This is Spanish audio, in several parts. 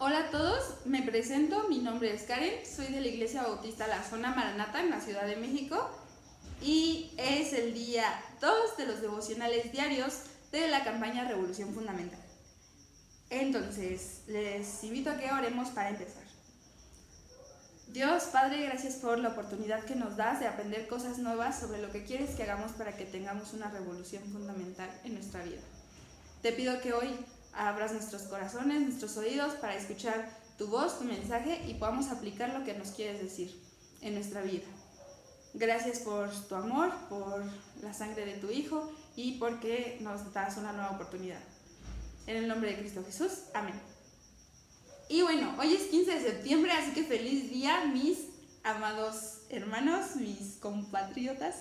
Hola a todos, me presento, mi nombre es Karen, soy de la Iglesia Bautista La Zona Maranata en la Ciudad de México y es el día 2 de los devocionales diarios de la campaña Revolución Fundamental. Entonces, les invito a que oremos para empezar. Dios Padre, gracias por la oportunidad que nos das de aprender cosas nuevas sobre lo que quieres que hagamos para que tengamos una revolución fundamental en nuestra vida. Te pido que hoy abras nuestros corazones, nuestros oídos para escuchar tu voz, tu mensaje y podamos aplicar lo que nos quieres decir en nuestra vida. Gracias por tu amor, por la sangre de tu Hijo y porque nos das una nueva oportunidad. En el nombre de Cristo Jesús, amén. Y bueno, hoy es 15 de septiembre, así que feliz día, mis amados hermanos, mis compatriotas.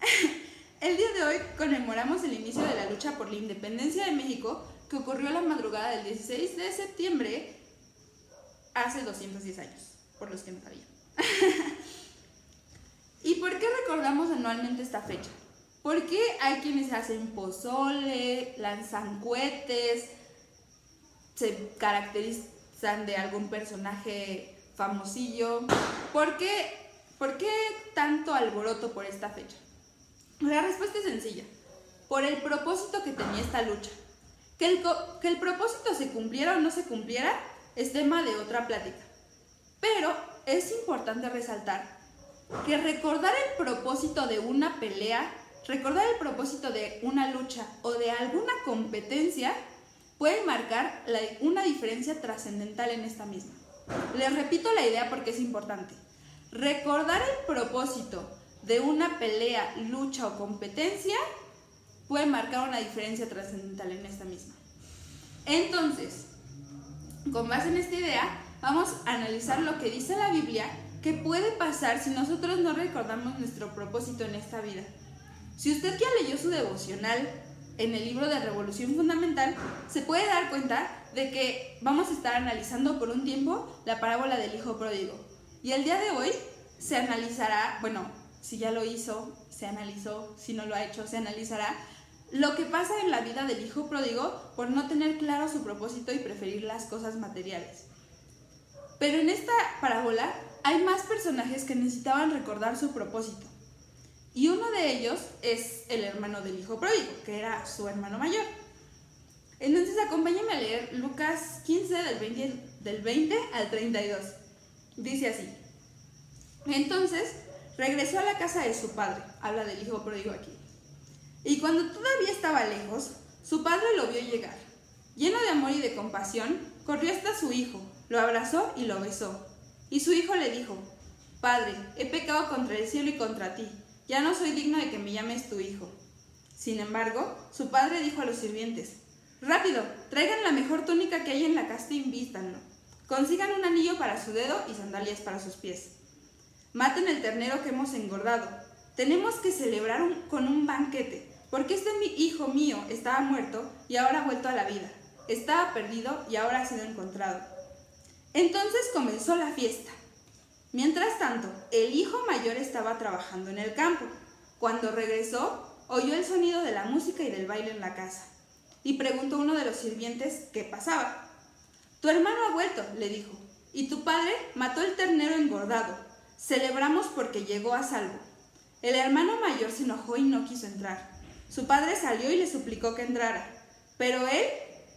El día de hoy conmemoramos el inicio de la lucha por la independencia de México que ocurrió la madrugada del 16 de septiembre hace 210 años, por los que no sabían. ¿Y por qué recordamos anualmente esta fecha? Porque hay quienes hacen pozole, lanzan cohetes, se caracterizan de algún personaje famosillo. ¿Por qué, ¿Por qué tanto alboroto por esta fecha? La respuesta es sencilla. Por el propósito que tenía esta lucha. Que el, que el propósito se cumpliera o no se cumpliera es tema de otra plática. Pero es importante resaltar que recordar el propósito de una pelea, recordar el propósito de una lucha o de alguna competencia puede marcar una diferencia trascendental en esta misma. Les repito la idea porque es importante. Recordar el propósito de una pelea, lucha o competencia puede marcar una diferencia trascendental en esta misma. Entonces, con base en esta idea, vamos a analizar lo que dice la Biblia que puede pasar si nosotros no recordamos nuestro propósito en esta vida. Si usted ya leyó su devocional en el libro de Revolución Fundamental, se puede dar cuenta de que vamos a estar analizando por un tiempo la parábola del Hijo Pródigo. Y el día de hoy se analizará, bueno, si ya lo hizo, se analizó, si no lo ha hecho, se analizará lo que pasa en la vida del hijo pródigo por no tener claro su propósito y preferir las cosas materiales. Pero en esta parábola hay más personajes que necesitaban recordar su propósito. Y uno de ellos es el hermano del hijo pródigo, que era su hermano mayor. Entonces acompáñenme a leer Lucas 15 del 20, del 20 al 32. Dice así. Entonces regresó a la casa de su padre. Habla del hijo pródigo aquí. Y cuando todavía estaba lejos, su padre lo vio llegar. Lleno de amor y de compasión, corrió hasta su hijo, lo abrazó y lo besó. Y su hijo le dijo, Padre, he pecado contra el cielo y contra ti, ya no soy digno de que me llames tu hijo. Sin embargo, su padre dijo a los sirvientes, Rápido, traigan la mejor túnica que hay en la casa y invístanlo. Consigan un anillo para su dedo y sandalias para sus pies. Maten el ternero que hemos engordado. Tenemos que celebrar con un banquete, porque este hijo mío estaba muerto y ahora ha vuelto a la vida. Estaba perdido y ahora ha sido encontrado. Entonces comenzó la fiesta. Mientras tanto, el hijo mayor estaba trabajando en el campo. Cuando regresó, oyó el sonido de la música y del baile en la casa. Y preguntó a uno de los sirvientes qué pasaba. Tu hermano ha vuelto, le dijo, y tu padre mató el ternero engordado. Celebramos porque llegó a salvo. El hermano mayor se enojó y no quiso entrar. Su padre salió y le suplicó que entrara. Pero él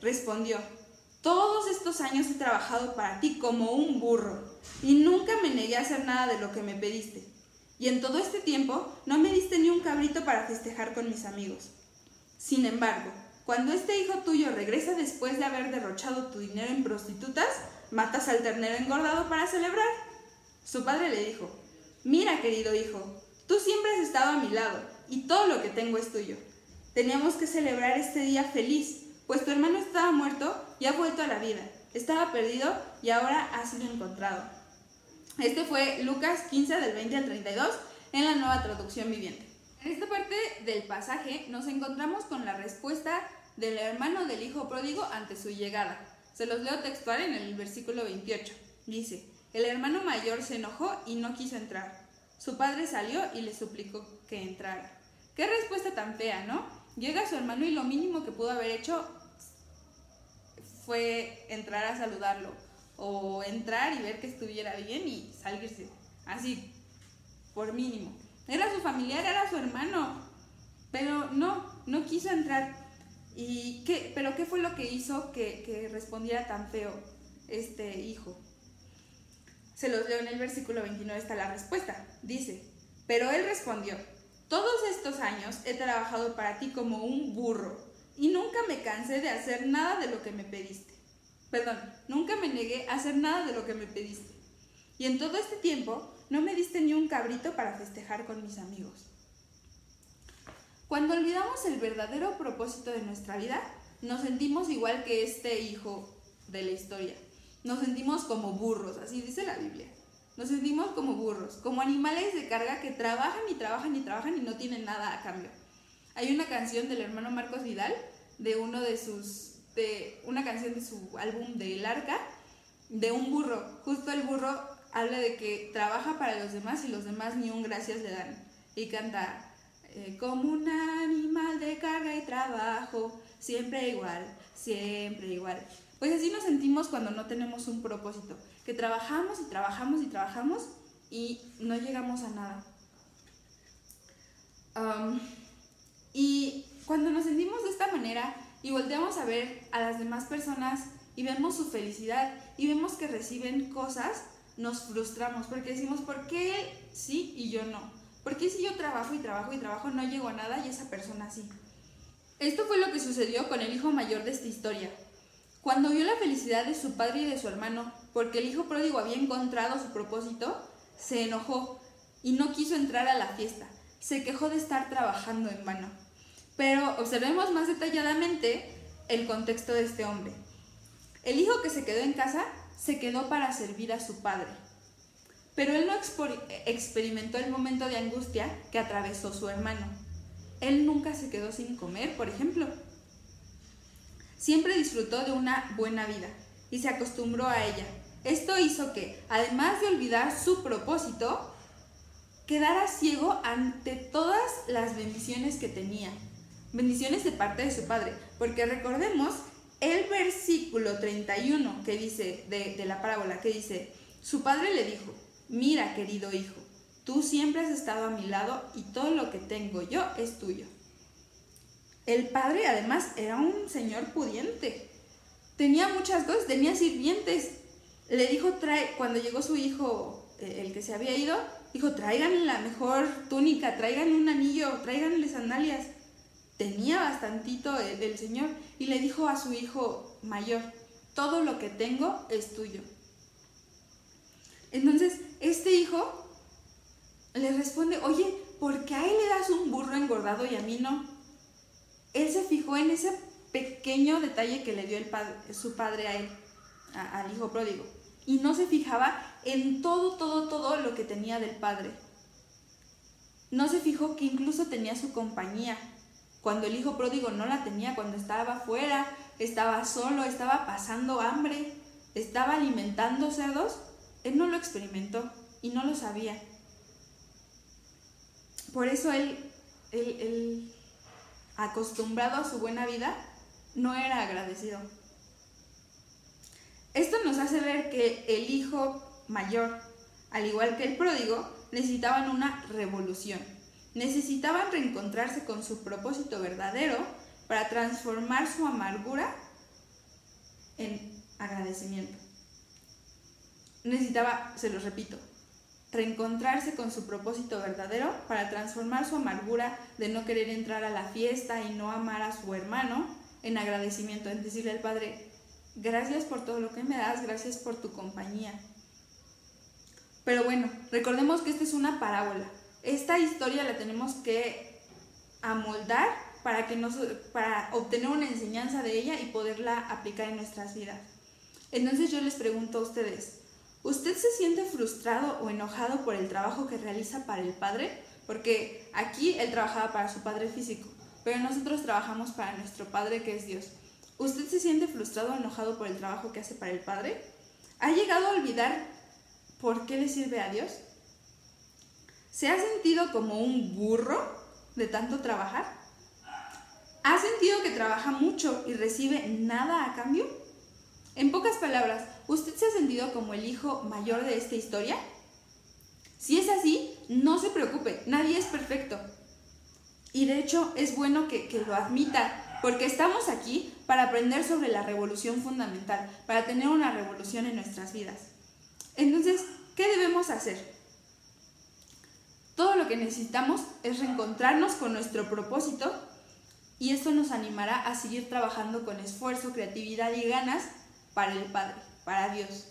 respondió, todos estos años he trabajado para ti como un burro y nunca me negué a hacer nada de lo que me pediste. Y en todo este tiempo no me diste ni un cabrito para festejar con mis amigos. Sin embargo, cuando este hijo tuyo regresa después de haber derrochado tu dinero en prostitutas, matas al ternero engordado para celebrar. Su padre le dijo, mira querido hijo, tú siempre has estado a mi lado y todo lo que tengo es tuyo. Teníamos que celebrar este día feliz pues tu hermano estaba muerto y ha vuelto a la vida. Estaba perdido y ahora ha sido encontrado. Este fue Lucas 15 del 20 al 32 en la nueva traducción viviente. En esta parte del pasaje nos encontramos con la respuesta del hermano del hijo pródigo ante su llegada. Se los leo textual en el versículo 28. Dice, el hermano mayor se enojó y no quiso entrar. Su padre salió y le suplicó que entrara. Qué respuesta tan fea, ¿no? Llega su hermano y lo mínimo que pudo haber hecho fue entrar a saludarlo o entrar y ver que estuviera bien y salirse. Así, por mínimo. Era su familiar, era su hermano, pero no, no quiso entrar. ¿Y qué, pero qué fue lo que hizo que, que respondiera tan feo este hijo? Se los leo en el versículo 29, está la respuesta. Dice, pero él respondió, todos estos años he trabajado para ti como un burro y nunca me cansé de hacer nada de lo que me pediste. Perdón, nunca me negué a hacer nada de lo que me pediste. Y en todo este tiempo no me diste ni un cabrito para festejar con mis amigos. Cuando olvidamos el verdadero propósito de nuestra vida, nos sentimos igual que este hijo de la historia. Nos sentimos como burros, así dice la Biblia. Nos sentimos como burros, como animales de carga que trabajan y trabajan y trabajan y no tienen nada a cambio. Hay una canción del hermano Marcos Vidal, de uno de sus, de una canción de su álbum de El Arca, de un burro. Justo el burro habla de que trabaja para los demás y los demás ni un gracias le dan. Y canta, eh, como un animal de carga y trabajo, siempre igual, siempre igual. Pues así nos sentimos cuando no tenemos un propósito, que trabajamos y trabajamos y trabajamos y no llegamos a nada. y cuando nos sentimos de esta manera y volteamos a ver a las demás personas y vemos su felicidad y vemos que reciben cosas, nos frustramos porque decimos, ¿por qué sí y yo no? ¿Por qué si yo trabajo y trabajo y trabajo no llego a nada y esa persona sí? Esto fue lo que sucedió con el hijo mayor de esta historia. Cuando vio la felicidad de su padre y de su hermano, porque el hijo pródigo había encontrado su propósito, se enojó y no quiso entrar a la fiesta. Se quejó de estar trabajando en vano. Pero observemos más detalladamente el contexto de este hombre. El hijo que se quedó en casa se quedó para servir a su padre. Pero él no experimentó el momento de angustia que atravesó su hermano. Él nunca se quedó sin comer, por ejemplo. Siempre disfrutó de una buena vida y se acostumbró a ella. Esto hizo que, además de olvidar su propósito, quedara ciego ante todas las bendiciones que tenía. Bendiciones de parte de su padre. Porque recordemos el versículo 31 que dice de, de la parábola, que dice, su padre le dijo, mira querido hijo, tú siempre has estado a mi lado y todo lo que tengo yo es tuyo. El padre además era un señor pudiente. Tenía muchas cosas, tenía sirvientes. Le dijo, trae, cuando llegó su hijo, eh, el que se había ido, dijo, traigan la mejor túnica, traigan un anillo, traiganle sandalias. Tenía bastantito el, el señor y le dijo a su hijo mayor, todo lo que tengo es tuyo. Entonces, este hijo le responde, oye, ¿por qué a él le das un burro engordado y a mí no? él se fijó en ese pequeño detalle que le dio su padre a él, al hijo pródigo. Y no se fijaba en todo, todo, todo lo que tenía del padre. No se fijó que incluso tenía su compañía. Cuando el hijo pródigo no la tenía, cuando estaba afuera, estaba solo, estaba pasando hambre, estaba alimentando cerdos, él no lo experimentó y no lo sabía. Por eso él, acostumbrado a su buena vida, no era agradecido. Esto nos hace ver que el hijo mayor, al igual que el pródigo, necesitaban una revolución. Necesitaban reencontrarse con su propósito verdadero para transformar su amargura en agradecimiento. Necesitaba, se lo repito, reencontrarse con su propósito verdadero para transformar su amargura de no querer entrar a la fiesta y no amar a su hermano en agradecimiento, en decirle al Padre, gracias por todo lo que me das, gracias por tu compañía. Pero bueno, recordemos que esta es una parábola. Esta historia la tenemos que amoldar para, que nos, para obtener una enseñanza de ella y poderla aplicar en nuestras vidas. Entonces yo les pregunto a ustedes, ¿Usted se siente frustrado o enojado por el trabajo que realiza para el Padre? Porque aquí él trabajaba para su Padre físico, pero nosotros trabajamos para nuestro Padre que es Dios. ¿Usted se siente frustrado o enojado por el trabajo que hace para el Padre? ¿Ha llegado a olvidar por qué le sirve a Dios? ¿Se ha sentido como un burro de tanto trabajar? ¿Ha sentido que trabaja mucho y recibe nada a cambio? En pocas palabras, ¿usted se ha sentido como el hijo mayor de esta historia? Si es así, no se preocupe, nadie es perfecto. Y de hecho es bueno que, lo admita, porque estamos aquí para aprender sobre la revolución fundamental, para tener una revolución en nuestras vidas. Entonces, ¿qué debemos hacer? Todo lo que necesitamos es reencontrarnos con nuestro propósito y esto nos animará a seguir trabajando con esfuerzo, creatividad y ganas para el Padre, para Dios.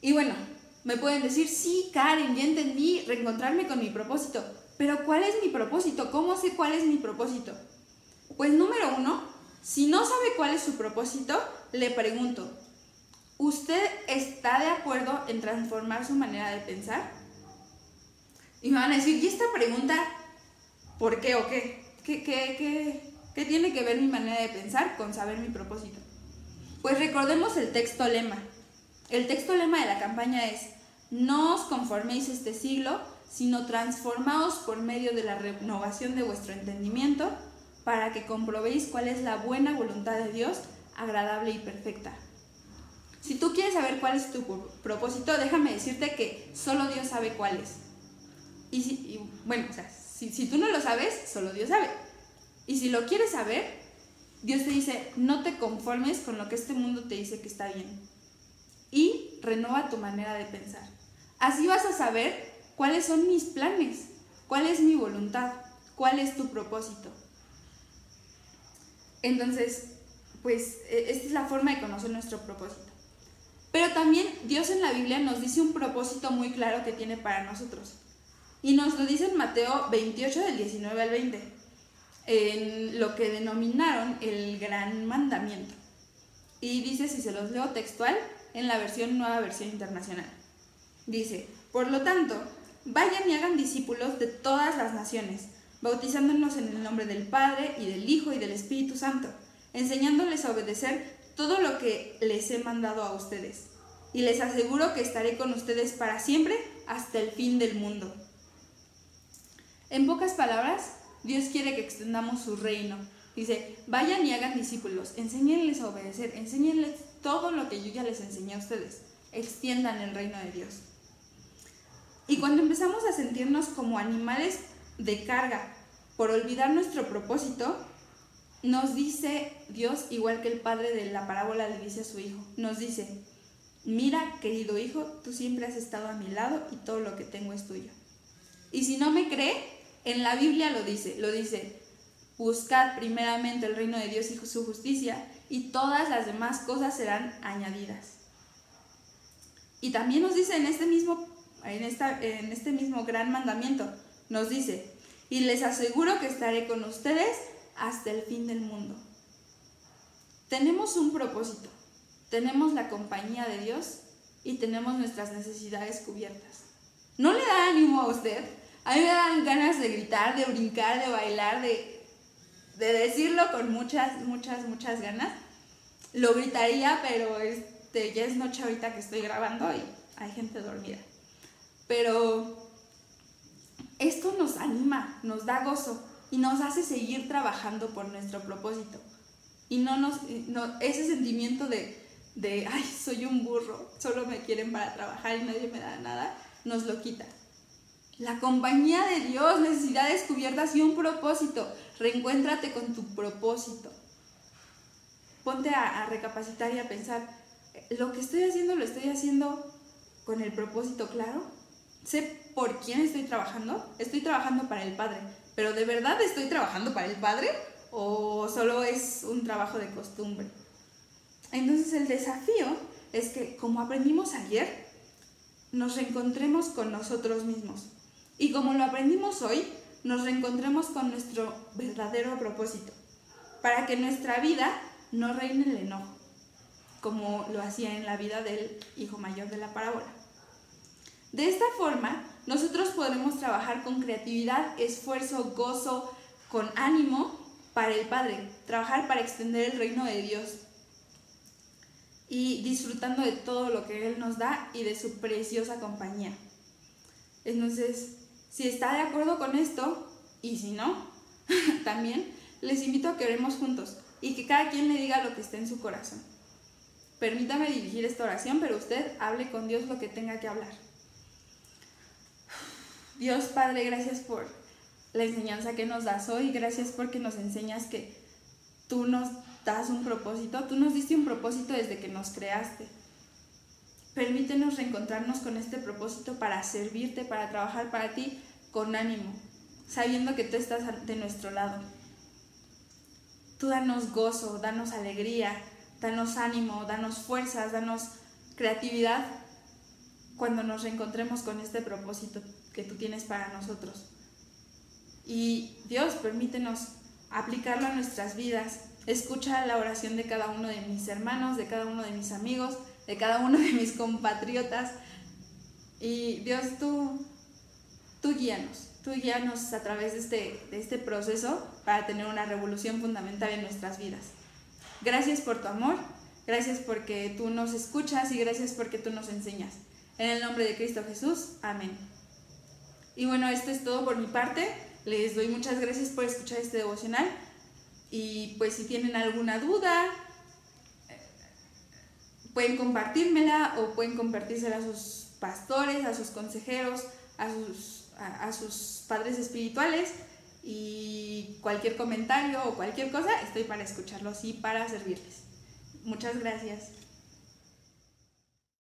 Y bueno, me pueden decir, sí, Karen, ya entendí, reencontrarme con mi propósito. Pero ¿cuál es mi propósito? ¿Cómo sé cuál es mi propósito? Pues número uno, si no sabe cuál es su propósito, le pregunto, ¿usted está de acuerdo en transformar su manera de pensar? Y me van a decir, ¿y esta pregunta por qué o qué? ¿Qué, qué, qué, qué tiene que ver mi manera de pensar con saber mi propósito? Pues recordemos el texto lema. El texto lema de la campaña es, no os conforméis este siglo, sino transformaos por medio de la renovación de vuestro entendimiento, para que comprobéis cuál es la buena voluntad de Dios, agradable y perfecta. Si tú quieres saber cuál es tu propósito, déjame decirte que solo Dios sabe cuál es. Y, bueno, o sea, si, si tú no lo sabes, solo Dios sabe. Y si lo quieres saber, Dios te dice, no te conformes con lo que este mundo te dice que está bien. Y renova tu manera de pensar. Así vas a saber cuáles son mis planes, cuál es mi voluntad, cuál es tu propósito. Entonces, pues e, esta es la forma de conocer nuestro propósito. Pero también Dios en la Biblia nos dice un propósito muy claro que tiene para nosotros. Y nos lo dice en Mateo 28 del 19 al 20, en lo que denominaron el gran mandamiento. Y dice, si se los leo textual, en la nueva versión internacional. Dice, por lo tanto, vayan y hagan discípulos de todas las naciones, bautizándonos en el nombre del Padre y del Hijo y del Espíritu Santo, enseñándoles a obedecer todo lo que les he mandado a ustedes. Y les aseguro que estaré con ustedes para siempre hasta el fin del mundo. En pocas palabras, Dios quiere que extendamos su reino. Dice, vayan y hagan discípulos, enséñenles a obedecer, enséñenles todo lo que yo ya les enseñé a ustedes. Extiendan el reino de Dios. Y cuando empezamos a sentirnos como animales de carga por olvidar nuestro propósito, nos dice Dios, igual que el padre de la parábola le dice a su hijo, nos dice, mira querido hijo, tú siempre has estado a mi lado y todo lo que tengo es tuyo. Y si no me cree, en la Biblia lo dice, lo dice, buscad primeramente el reino de Dios y su justicia y todas las demás cosas serán añadidas. Y también nos dice en este mismo en, esta, en este mismo gran mandamiento, nos dice, y les aseguro que estaré con ustedes hasta el fin del mundo. Tenemos un propósito, tenemos la compañía de Dios y tenemos nuestras necesidades cubiertas. ¿No le da ánimo a usted? A mí me dan ganas de gritar, de brincar, de bailar, de, de decirlo con muchas, muchas, muchas ganas. Lo gritaría, pero este, ya es noche ahorita que estoy grabando y hay gente dormida. Pero esto nos anima, nos da gozo y nos hace seguir trabajando por nuestro propósito. Y no nos, ese sentimiento de, de, ay, soy un burro, solo me quieren para trabajar y nadie me da nada, nos lo quita. La compañía de Dios, necesidades cubiertas y un propósito. Reencuéntrate con tu propósito. Ponte a, a recapacitar y a pensar, ¿lo que estoy haciendo lo estoy haciendo con el propósito claro? sé por quién estoy trabajando. Estoy trabajando para el Padre. Pero ¿de verdad estoy trabajando para el Padre? ¿O solo es un trabajo de costumbre? Entonces el desafío es que, como aprendimos ayer, nos reencontremos con nosotros mismos. Y como lo aprendimos hoy, nos reencontremos con nuestro verdadero propósito. Para que nuestra vida no reine el enojo, como lo hacía en la vida del hijo mayor de la parábola. De esta forma, nosotros podremos trabajar con creatividad, esfuerzo, gozo, con ánimo para el Padre, trabajar para extender el reino de Dios y disfrutando de todo lo que Él nos da y de su preciosa compañía. Entonces, si está de acuerdo con esto, y si no, también les invito a que oremos juntos y que cada quien le diga lo que esté en su corazón. Permítame dirigir esta oración, pero usted hable con Dios lo que tenga que hablar. Dios Padre, gracias por la enseñanza que nos das hoy, gracias porque nos enseñas que tú nos das un propósito, tú nos diste un propósito desde que nos creaste. Permítenos reencontrarnos con este propósito para servirte, para trabajar para ti con ánimo, sabiendo que tú estás de nuestro lado. Tú danos gozo, danos alegría, danos ánimo, danos fuerzas, danos creatividad cuando nos reencontremos con este propósito que tú tienes para nosotros. Y Dios, permítenos aplicarlo a nuestras vidas. Escucha la oración de cada uno de mis hermanos, de cada uno de mis amigos, de cada uno de mis compatriotas. Y Dios, tú, tú guíanos, tú guíanos a través de este, de este proceso para tener una revolución fundamental en nuestras vidas. Gracias por tu amor, gracias porque tú nos escuchas y gracias porque tú nos enseñas. En el nombre de Cristo Jesús, amén. Y bueno, esto es todo por mi parte. Les doy muchas gracias por escuchar este devocional. Y pues si tienen alguna duda, pueden compartírmela o pueden compartírsela a sus pastores, a sus consejeros, a sus, a, sus padres espirituales. Y cualquier comentario o cualquier cosa, estoy para escucharlos y para servirles. Muchas gracias.